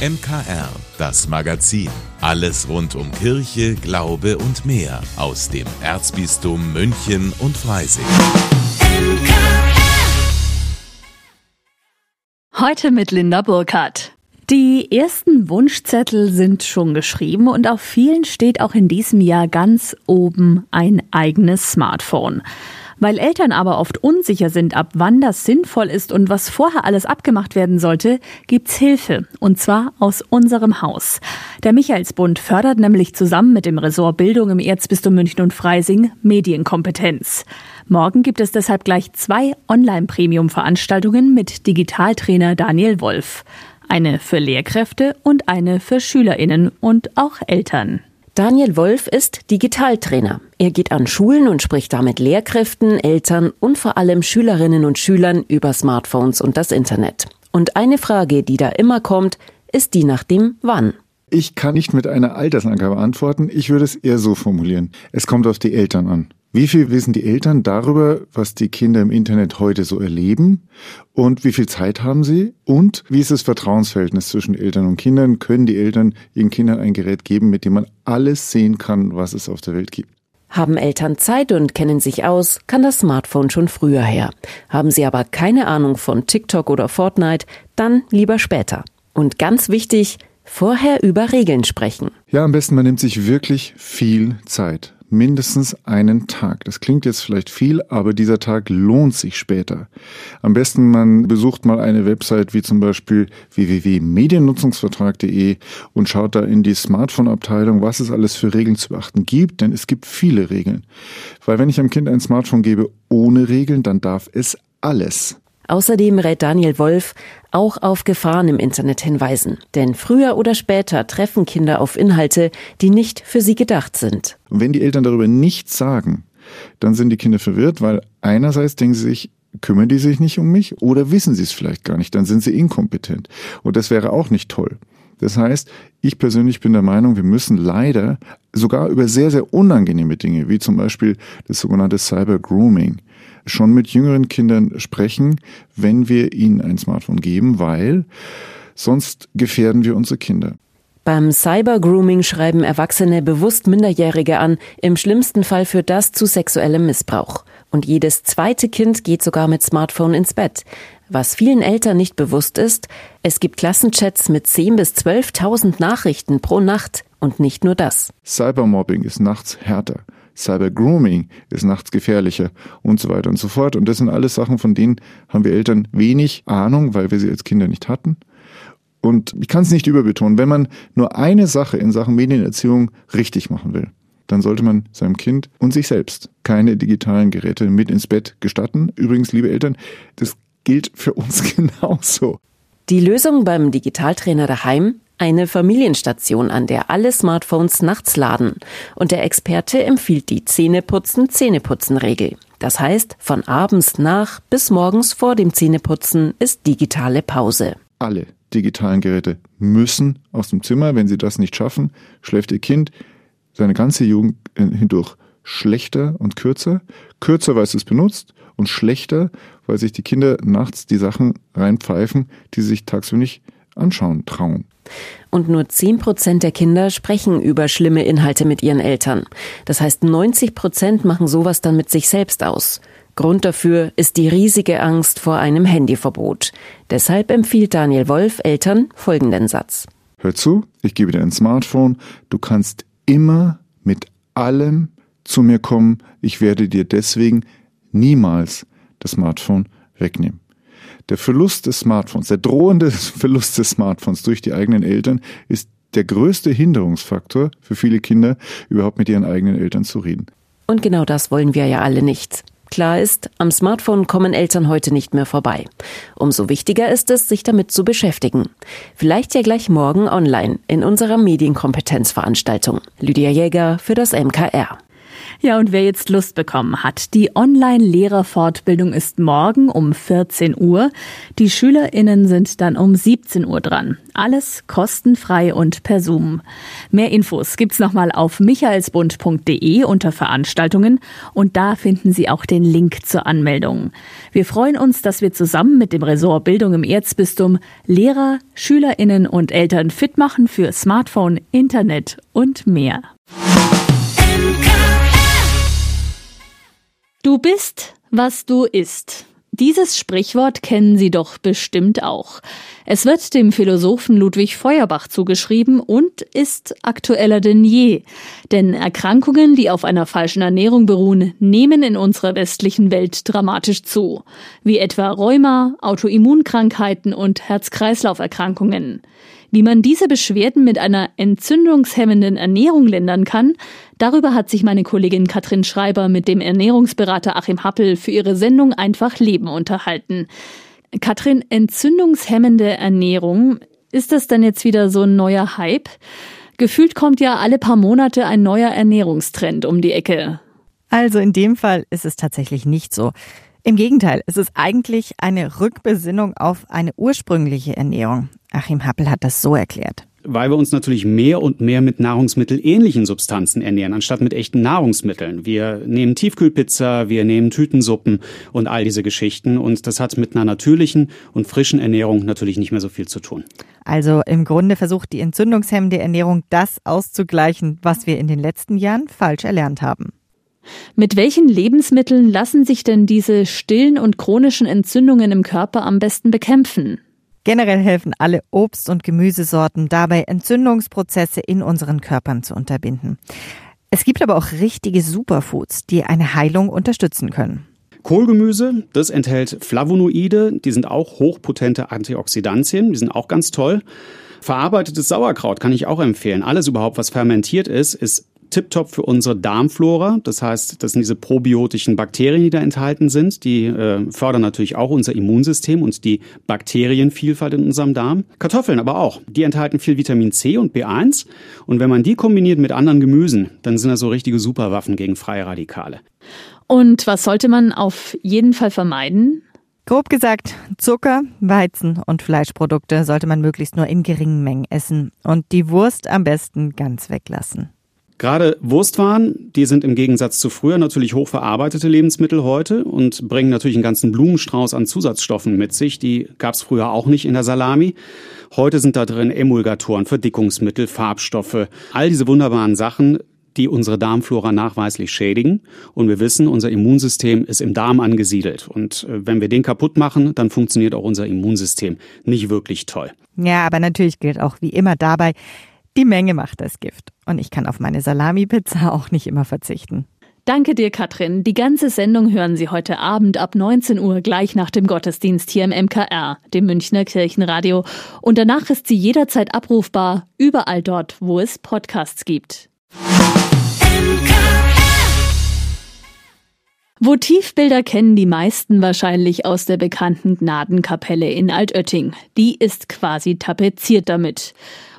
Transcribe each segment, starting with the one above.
MKR, das Magazin. Alles rund um Kirche, Glaube und mehr aus dem Erzbistum München und Freising. Heute mit Linda Burkhardt. Die ersten Wunschzettel sind schon geschrieben und auf vielen steht auch in diesem Jahr ganz oben ein eigenes Smartphone. Weil Eltern aber oft unsicher sind, ab wann das sinnvoll ist und was vorher alles abgemacht werden sollte, gibt's Hilfe. Und zwar aus unserem Haus. Der Michaelsbund fördert nämlich zusammen mit dem Ressort Bildung im Erzbistum München und Freising Medienkompetenz. Morgen gibt es deshalb gleich zwei Online-Premium-Veranstaltungen mit Digitaltrainer Daniel Wolf. Eine für Lehrkräfte und eine für Schülerinnen und auch Eltern. Daniel Wolf ist Digitaltrainer. Er geht an Schulen und spricht damit Lehrkräften, Eltern und vor allem Schülerinnen und Schülern über Smartphones und das Internet. Und eine Frage, die da immer kommt, ist die nach dem Wann. Ich kann nicht mit einer Altersangabe antworten. Ich würde es eher so formulieren. Es kommt auf die Eltern an. Wie viel wissen die Eltern darüber, was die Kinder im Internet heute so erleben? Und wie viel Zeit haben sie? Und wie ist das Vertrauensverhältnis zwischen Eltern und Kindern? Können die Eltern ihren Kindern ein Gerät geben, mit dem man alles sehen kann, was es auf der Welt gibt? Haben Eltern Zeit und kennen sich aus, kann das Smartphone schon früher her. Haben sie aber keine Ahnung von TikTok oder Fortnite, dann lieber später. Und ganz wichtig, vorher über Regeln sprechen. Ja, am besten man nimmt sich wirklich viel Zeit mindestens einen Tag. Das klingt jetzt vielleicht viel, aber dieser Tag lohnt sich später. Am besten man besucht mal eine Website wie zum Beispiel www.mediennutzungsvertrag.de und schaut da in die Smartphone-Abteilung, was es alles für Regeln zu beachten gibt, denn es gibt viele Regeln. Weil wenn ich einem Kind ein Smartphone gebe ohne Regeln, dann darf es alles. Außerdem rät Daniel Wolf, auch auf Gefahren im Internet hinweisen. Denn früher oder später treffen Kinder auf Inhalte, die nicht für sie gedacht sind. Und wenn die Eltern darüber nichts sagen, dann sind die Kinder verwirrt, weil einerseits denken sie sich, kümmern die sich nicht um mich oder wissen sie es vielleicht gar nicht, dann sind sie inkompetent. Und das wäre auch nicht toll. Das heißt, ich persönlich bin der Meinung, wir müssen leider sogar über sehr, sehr unangenehme Dinge, wie zum Beispiel das sogenannte Cyber Grooming, schon mit jüngeren Kindern sprechen, wenn wir ihnen ein Smartphone geben, weil sonst gefährden wir unsere Kinder. Beim Cybergrooming schreiben Erwachsene bewusst Minderjährige an. Im schlimmsten Fall führt das zu sexuellem Missbrauch. Und jedes zweite Kind geht sogar mit Smartphone ins Bett. Was vielen Eltern nicht bewusst ist, es gibt Klassenchats mit 10.000 bis 12.000 Nachrichten pro Nacht. Und nicht nur das. Cybermobbing ist nachts härter. Cybergrooming ist nachts gefährlicher und so weiter und so fort. Und das sind alles Sachen, von denen haben wir Eltern wenig Ahnung, weil wir sie als Kinder nicht hatten. Und ich kann es nicht überbetonen, wenn man nur eine Sache in Sachen Medienerziehung richtig machen will, dann sollte man seinem Kind und sich selbst keine digitalen Geräte mit ins Bett gestatten. Übrigens, liebe Eltern, das gilt für uns genauso. Die Lösung beim Digitaltrainer daheim? Eine Familienstation, an der alle Smartphones nachts laden. Und der Experte empfiehlt die Zähneputzen-Zähneputzen-Regel. Das heißt, von abends nach bis morgens vor dem Zähneputzen ist digitale Pause. Alle digitalen Geräte müssen aus dem Zimmer. Wenn sie das nicht schaffen, schläft ihr Kind seine ganze Jugend hindurch schlechter und kürzer. Kürzer, weil es es benutzt und schlechter, weil sich die Kinder nachts die Sachen reinpfeifen, die sie sich tagsüber nicht anschauen trauen. Und nur 10 Prozent der Kinder sprechen über schlimme Inhalte mit ihren Eltern. Das heißt, 90 Prozent machen sowas dann mit sich selbst aus. Grund dafür ist die riesige Angst vor einem Handyverbot. Deshalb empfiehlt Daniel Wolf Eltern folgenden Satz. Hör zu, ich gebe dir ein Smartphone. Du kannst immer mit allem zu mir kommen. Ich werde dir deswegen niemals das Smartphone wegnehmen. Der Verlust des Smartphones, der drohende Verlust des Smartphones durch die eigenen Eltern ist der größte Hinderungsfaktor für viele Kinder, überhaupt mit ihren eigenen Eltern zu reden. Und genau das wollen wir ja alle nicht. Klar ist, am Smartphone kommen Eltern heute nicht mehr vorbei. Umso wichtiger ist es, sich damit zu beschäftigen. Vielleicht ja gleich morgen online in unserer Medienkompetenzveranstaltung. Lydia Jäger für das MKR. Ja, und wer jetzt Lust bekommen hat, die Online-Lehrerfortbildung ist morgen um 14 Uhr. Die SchülerInnen sind dann um 17 Uhr dran. Alles kostenfrei und per Zoom. Mehr Infos gibt's nochmal auf michaelsbund.de unter Veranstaltungen und da finden Sie auch den Link zur Anmeldung. Wir freuen uns, dass wir zusammen mit dem Ressort Bildung im Erzbistum Lehrer, SchülerInnen und Eltern fit machen für Smartphone, Internet und mehr. Du bist, was du isst. Dieses Sprichwort kennen Sie doch bestimmt auch. Es wird dem Philosophen Ludwig Feuerbach zugeschrieben und ist aktueller denn je. Denn Erkrankungen, die auf einer falschen Ernährung beruhen, nehmen in unserer westlichen Welt dramatisch zu. Wie etwa Rheuma, Autoimmunkrankheiten und Herz-Kreislauf-Erkrankungen. Wie man diese Beschwerden mit einer entzündungshemmenden Ernährung lindern kann, darüber hat sich meine Kollegin Katrin Schreiber mit dem Ernährungsberater Achim Happel für ihre Sendung Einfach Leben unterhalten. Katrin, entzündungshemmende Ernährung, ist das dann jetzt wieder so ein neuer Hype? Gefühlt kommt ja alle paar Monate ein neuer Ernährungstrend um die Ecke. Also in dem Fall ist es tatsächlich nicht so. Im Gegenteil, es ist eigentlich eine Rückbesinnung auf eine ursprüngliche Ernährung. Achim Happel hat das so erklärt. Weil wir uns natürlich mehr und mehr mit nahrungsmittelähnlichen Substanzen ernähren, anstatt mit echten Nahrungsmitteln. Wir nehmen Tiefkühlpizza, wir nehmen Tütensuppen und all diese Geschichten. Und das hat mit einer natürlichen und frischen Ernährung natürlich nicht mehr so viel zu tun. Also im Grunde versucht die entzündungshemmende Ernährung das auszugleichen, was wir in den letzten Jahren falsch erlernt haben. Mit welchen Lebensmitteln lassen sich denn diese stillen und chronischen Entzündungen im Körper am besten bekämpfen? Generell helfen alle Obst- und Gemüsesorten dabei, Entzündungsprozesse in unseren Körpern zu unterbinden. Es gibt aber auch richtige Superfoods, die eine Heilung unterstützen können. Kohlgemüse, das enthält Flavonoide, die sind auch hochpotente Antioxidantien, die sind auch ganz toll. Verarbeitetes Sauerkraut kann ich auch empfehlen. Alles überhaupt, was fermentiert ist, ist tiptop für unsere Darmflora. Das heißt, das sind diese probiotischen Bakterien, die da enthalten sind. Die äh, fördern natürlich auch unser Immunsystem und die Bakterienvielfalt in unserem Darm. Kartoffeln aber auch. Die enthalten viel Vitamin C und B1. Und wenn man die kombiniert mit anderen Gemüsen, dann sind das so richtige Superwaffen gegen freie Radikale. Und was sollte man auf jeden Fall vermeiden? Grob gesagt, Zucker, Weizen und Fleischprodukte sollte man möglichst nur in geringen Mengen essen und die Wurst am besten ganz weglassen. Gerade Wurstwaren, die sind im Gegensatz zu früher natürlich hochverarbeitete Lebensmittel heute und bringen natürlich einen ganzen Blumenstrauß an Zusatzstoffen mit sich. Die gab es früher auch nicht in der Salami. Heute sind da drin Emulgatoren, Verdickungsmittel, Farbstoffe, all diese wunderbaren Sachen, die unsere Darmflora nachweislich schädigen. Und wir wissen, unser Immunsystem ist im Darm angesiedelt. Und äh, wenn wir den kaputt machen, dann funktioniert auch unser Immunsystem nicht wirklich toll. Ja, aber natürlich gilt auch wie immer dabei, die Menge macht das Gift. Und ich kann auf meine Salami-Pizza auch nicht immer verzichten. Danke dir, Katrin. Die ganze Sendung hören Sie heute Abend ab 19 Uhr gleich nach dem Gottesdienst hier im MKR, dem Münchner Kirchenradio. Und danach ist sie jederzeit abrufbar, überall dort, wo es Podcasts gibt. Votivbilder kennen die meisten wahrscheinlich aus der bekannten Gnadenkapelle in Altötting. Die ist quasi tapeziert damit.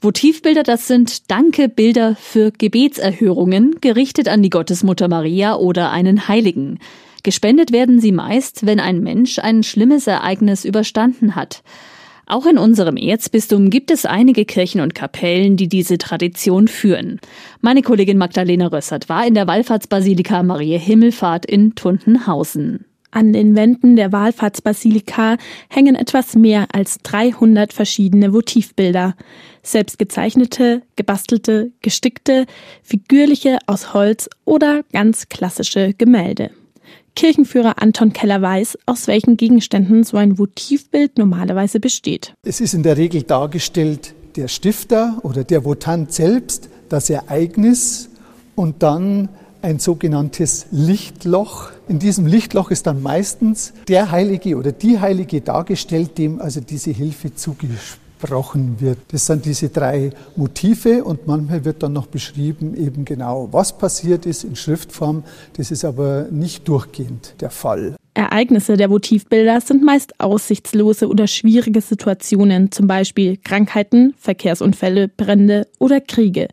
Votivbilder, das sind Danke-Bilder für Gebetserhörungen, gerichtet an die Gottesmutter Maria oder einen Heiligen. Gespendet werden sie meist, wenn ein Mensch ein schlimmes Ereignis überstanden hat. Auch in unserem Erzbistum gibt es einige Kirchen und Kapellen, die diese Tradition führen. Meine Kollegin Magdalena Rössert war in der Wallfahrtsbasilika Maria Himmelfahrt in Tuntenhausen. An den Wänden der Wallfahrtsbasilika hängen etwas mehr als 300 verschiedene Votivbilder. Selbst gezeichnete, gebastelte, gestickte, figürliche aus Holz oder ganz klassische Gemälde. Kirchenführer Anton Keller weiß, aus welchen Gegenständen so ein Votivbild normalerweise besteht. Es ist in der Regel dargestellt der Stifter oder der Votant selbst, das Ereignis und dann ein sogenanntes Lichtloch. In diesem Lichtloch ist dann meistens der Heilige oder die Heilige dargestellt, dem also diese Hilfe zugesprochen gesprochen wird. Das sind diese drei Motive und manchmal wird dann noch beschrieben eben genau, was passiert ist in Schriftform. Das ist aber nicht durchgehend der Fall. Ereignisse der Motivbilder sind meist aussichtslose oder schwierige Situationen, zum Beispiel Krankheiten, Verkehrsunfälle, Brände oder Kriege,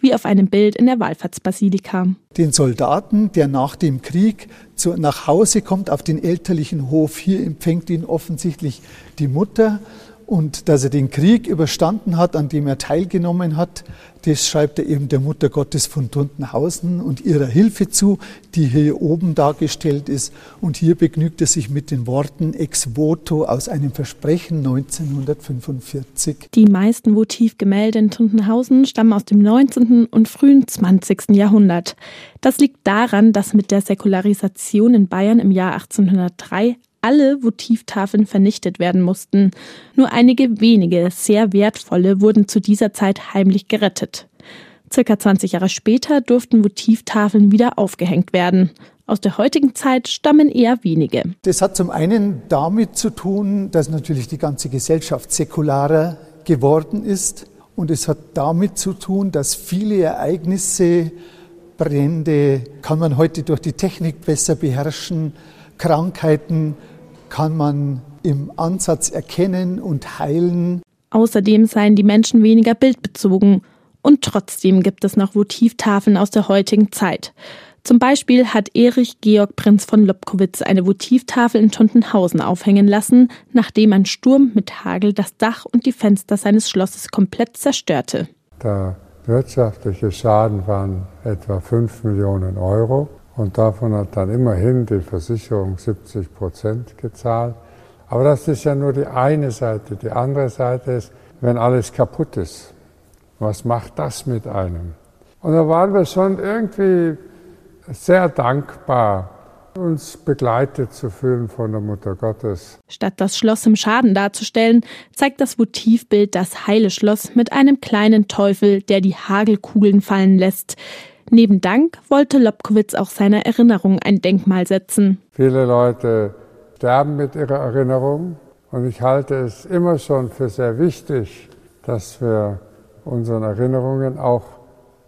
wie auf einem Bild in der Wallfahrtsbasilika. Den Soldaten, der nach dem Krieg zu, nach Hause kommt auf den elterlichen Hof, hier empfängt ihn offensichtlich die Mutter und dass er den Krieg überstanden hat, an dem er teilgenommen hat, das schreibt er eben der Mutter Gottes von Tuntenhausen und ihrer Hilfe zu, die hier oben dargestellt ist. Und hier begnügt er sich mit den Worten ex voto aus einem Versprechen 1945. Die meisten Votivgemälde in Tuntenhausen stammen aus dem 19. und frühen 20. Jahrhundert. Das liegt daran, dass mit der Säkularisation in Bayern im Jahr 1803 alle Votivtafeln vernichtet werden mussten. Nur einige wenige, sehr wertvolle wurden zu dieser Zeit heimlich gerettet. Circa 20 Jahre später durften Votivtafeln wieder aufgehängt werden. Aus der heutigen Zeit stammen eher wenige. Das hat zum einen damit zu tun, dass natürlich die ganze Gesellschaft säkularer geworden ist. Und es hat damit zu tun, dass viele Ereignisse, Brände, kann man heute durch die Technik besser beherrschen, Krankheiten, kann man im Ansatz erkennen und heilen. Außerdem seien die Menschen weniger bildbezogen. Und trotzdem gibt es noch Votivtafeln aus der heutigen Zeit. Zum Beispiel hat Erich Georg Prinz von Lobkowitz eine Votivtafel in Tontenhausen aufhängen lassen, nachdem ein Sturm mit Hagel das Dach und die Fenster seines Schlosses komplett zerstörte. Der wirtschaftliche Schaden waren etwa 5 Millionen Euro. Und davon hat dann immerhin die Versicherung 70 Prozent gezahlt. Aber das ist ja nur die eine Seite. Die andere Seite ist, wenn alles kaputt ist, was macht das mit einem? Und da waren wir schon irgendwie sehr dankbar, uns begleitet zu fühlen von der Mutter Gottes. Statt das Schloss im Schaden darzustellen, zeigt das Votivbild das heile Schloss mit einem kleinen Teufel, der die Hagelkugeln fallen lässt. Neben Dank wollte Lobkowitz auch seiner Erinnerung ein Denkmal setzen. Viele Leute sterben mit ihrer Erinnerung und ich halte es immer schon für sehr wichtig, dass wir unseren Erinnerungen auch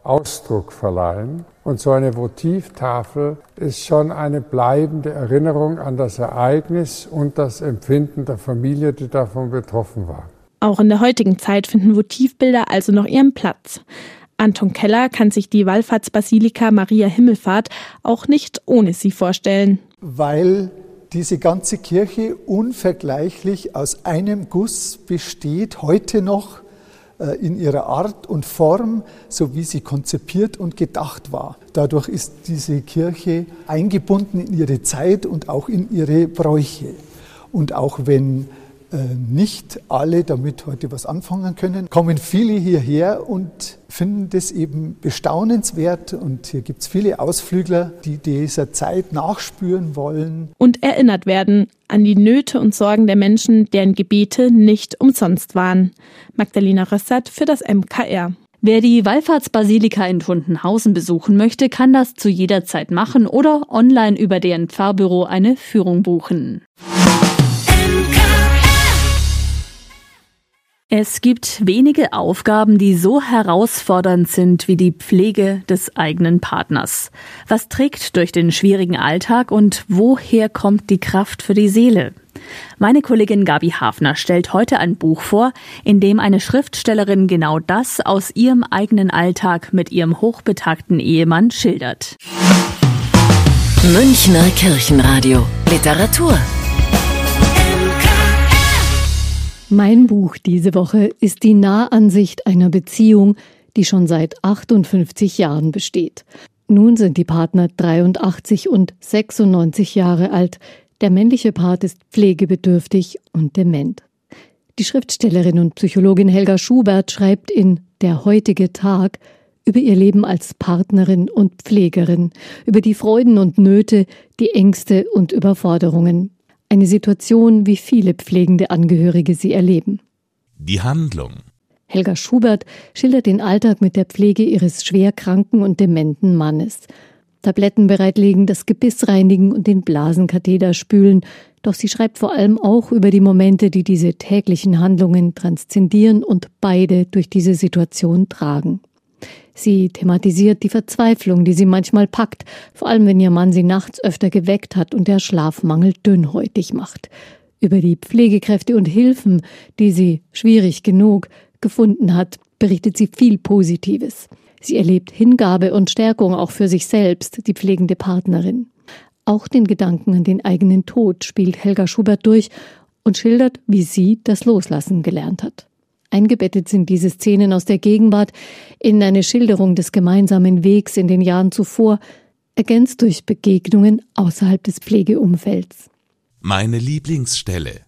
Ausdruck verleihen. Und so eine Votivtafel ist schon eine bleibende Erinnerung an das Ereignis und das Empfinden der Familie, die davon betroffen war. Auch in der heutigen Zeit finden Votivbilder also noch ihren Platz. Anton Keller kann sich die Wallfahrtsbasilika Maria Himmelfahrt auch nicht ohne sie vorstellen. Weil diese ganze Kirche unvergleichlich aus einem Guss besteht, heute noch äh, in ihrer Art und Form, so wie sie konzipiert und gedacht war. Dadurch ist diese Kirche eingebunden in ihre Zeit und auch in ihre Bräuche. Und auch wenn nicht alle damit heute was anfangen können, kommen viele hierher und finden das eben bestaunenswert. Und hier gibt es viele Ausflügler, die dieser Zeit nachspüren wollen. Und erinnert werden an die Nöte und Sorgen der Menschen, deren Gebete nicht umsonst waren. Magdalena Rössert für das MKR. Wer die Wallfahrtsbasilika in Tundenhausen besuchen möchte, kann das zu jeder Zeit machen oder online über deren Pfarrbüro eine Führung buchen. Es gibt wenige Aufgaben, die so herausfordernd sind wie die Pflege des eigenen Partners. Was trägt durch den schwierigen Alltag und woher kommt die Kraft für die Seele? Meine Kollegin Gabi Hafner stellt heute ein Buch vor, in dem eine Schriftstellerin genau das aus ihrem eigenen Alltag mit ihrem hochbetagten Ehemann schildert. Münchner Kirchenradio Literatur Mein Buch diese Woche ist die Nahansicht einer Beziehung, die schon seit 58 Jahren besteht. Nun sind die Partner 83 und 96 Jahre alt. Der männliche Part ist pflegebedürftig und dement. Die Schriftstellerin und Psychologin Helga Schubert schreibt in Der heutige Tag über ihr Leben als Partnerin und Pflegerin, über die Freuden und Nöte, die Ängste und Überforderungen. Eine Situation, wie viele pflegende Angehörige sie erleben. Die Handlung. Helga Schubert schildert den Alltag mit der Pflege ihres schwerkranken und dementen Mannes. Tabletten bereitlegen, das Gebiss reinigen und den Blasenkatheter spülen. Doch sie schreibt vor allem auch über die Momente, die diese täglichen Handlungen transzendieren und beide durch diese Situation tragen. Sie thematisiert die Verzweiflung, die sie manchmal packt, vor allem wenn ihr Mann sie nachts öfter geweckt hat und der Schlafmangel dünnhäutig macht. Über die Pflegekräfte und Hilfen, die sie schwierig genug gefunden hat, berichtet sie viel Positives. Sie erlebt Hingabe und Stärkung auch für sich selbst, die pflegende Partnerin. Auch den Gedanken an den eigenen Tod spielt Helga Schubert durch und schildert, wie sie das Loslassen gelernt hat. Eingebettet sind diese Szenen aus der Gegenwart in eine Schilderung des gemeinsamen Wegs in den Jahren zuvor, ergänzt durch Begegnungen außerhalb des Pflegeumfelds. Meine Lieblingsstelle.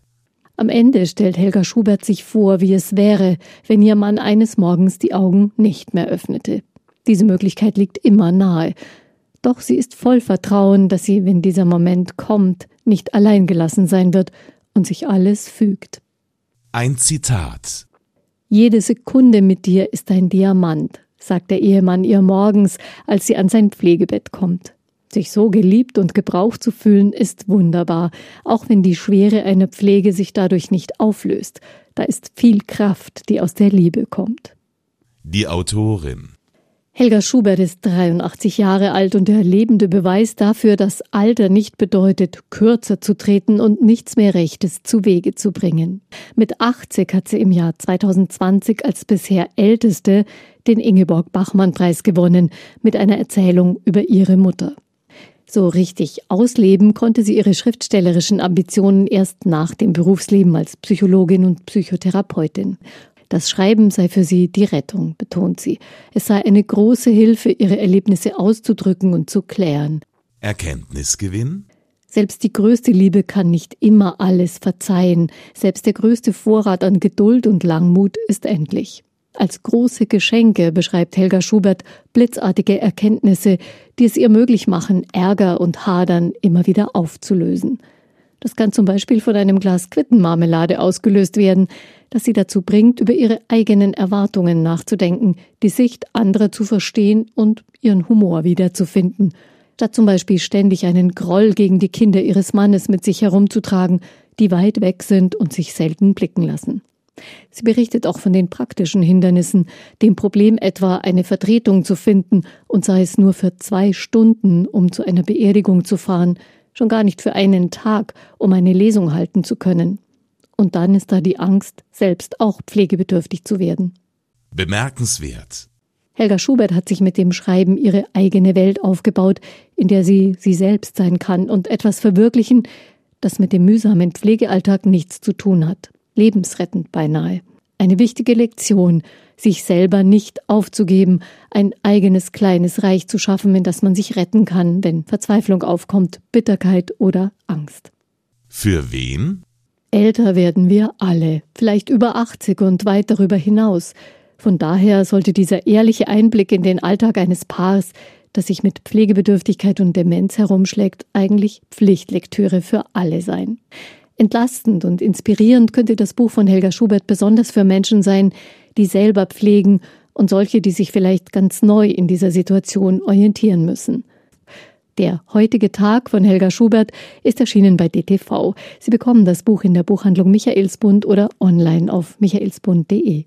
Am Ende stellt Helga Schubert sich vor, wie es wäre, wenn ihr Mann eines Morgens die Augen nicht mehr öffnete. Diese Möglichkeit liegt immer nahe. Doch sie ist voll Vertrauen, dass sie, wenn dieser Moment kommt, nicht allein gelassen sein wird und sich alles fügt. Ein Zitat. Jede Sekunde mit dir ist ein Diamant, sagt der Ehemann ihr morgens, als sie an sein Pflegebett kommt. Sich so geliebt und gebraucht zu fühlen, ist wunderbar, auch wenn die Schwere einer Pflege sich dadurch nicht auflöst. Da ist viel Kraft, die aus der Liebe kommt. Die Autorin. Helga Schubert ist 83 Jahre alt und der lebende Beweis dafür, dass Alter nicht bedeutet, kürzer zu treten und nichts mehr Rechtes zu Wege zu bringen. Mit 80 hat sie im Jahr 2020 als bisher älteste den Ingeborg Bachmann Preis gewonnen mit einer Erzählung über ihre Mutter. So richtig ausleben konnte sie ihre schriftstellerischen Ambitionen erst nach dem Berufsleben als Psychologin und Psychotherapeutin. Das Schreiben sei für sie die Rettung, betont sie. Es sei eine große Hilfe, ihre Erlebnisse auszudrücken und zu klären. Erkenntnisgewinn? Selbst die größte Liebe kann nicht immer alles verzeihen. Selbst der größte Vorrat an Geduld und Langmut ist endlich. Als große Geschenke beschreibt Helga Schubert blitzartige Erkenntnisse, die es ihr möglich machen, Ärger und Hadern immer wieder aufzulösen. Das kann zum Beispiel von einem Glas Quittenmarmelade ausgelöst werden, das sie dazu bringt, über ihre eigenen Erwartungen nachzudenken, die Sicht anderer zu verstehen und ihren Humor wiederzufinden, statt zum Beispiel ständig einen Groll gegen die Kinder ihres Mannes mit sich herumzutragen, die weit weg sind und sich selten blicken lassen. Sie berichtet auch von den praktischen Hindernissen, dem Problem etwa eine Vertretung zu finden, und sei es nur für zwei Stunden, um zu einer Beerdigung zu fahren, schon gar nicht für einen Tag, um eine Lesung halten zu können. Und dann ist da die Angst, selbst auch pflegebedürftig zu werden. Bemerkenswert. Helga Schubert hat sich mit dem Schreiben ihre eigene Welt aufgebaut, in der sie sie selbst sein kann und etwas verwirklichen, das mit dem mühsamen Pflegealltag nichts zu tun hat. Lebensrettend beinahe. Eine wichtige Lektion, sich selber nicht aufzugeben, ein eigenes kleines Reich zu schaffen, in das man sich retten kann, wenn Verzweiflung aufkommt, Bitterkeit oder Angst. Für wen? Älter werden wir alle, vielleicht über 80 und weit darüber hinaus. Von daher sollte dieser ehrliche Einblick in den Alltag eines Paars, das sich mit Pflegebedürftigkeit und Demenz herumschlägt, eigentlich Pflichtlektüre für alle sein. Entlastend und inspirierend könnte das Buch von Helga Schubert besonders für Menschen sein, die selber pflegen und solche, die sich vielleicht ganz neu in dieser Situation orientieren müssen. Der heutige Tag von Helga Schubert ist erschienen bei DTV. Sie bekommen das Buch in der Buchhandlung Michaelsbund oder online auf michaelsbund.de.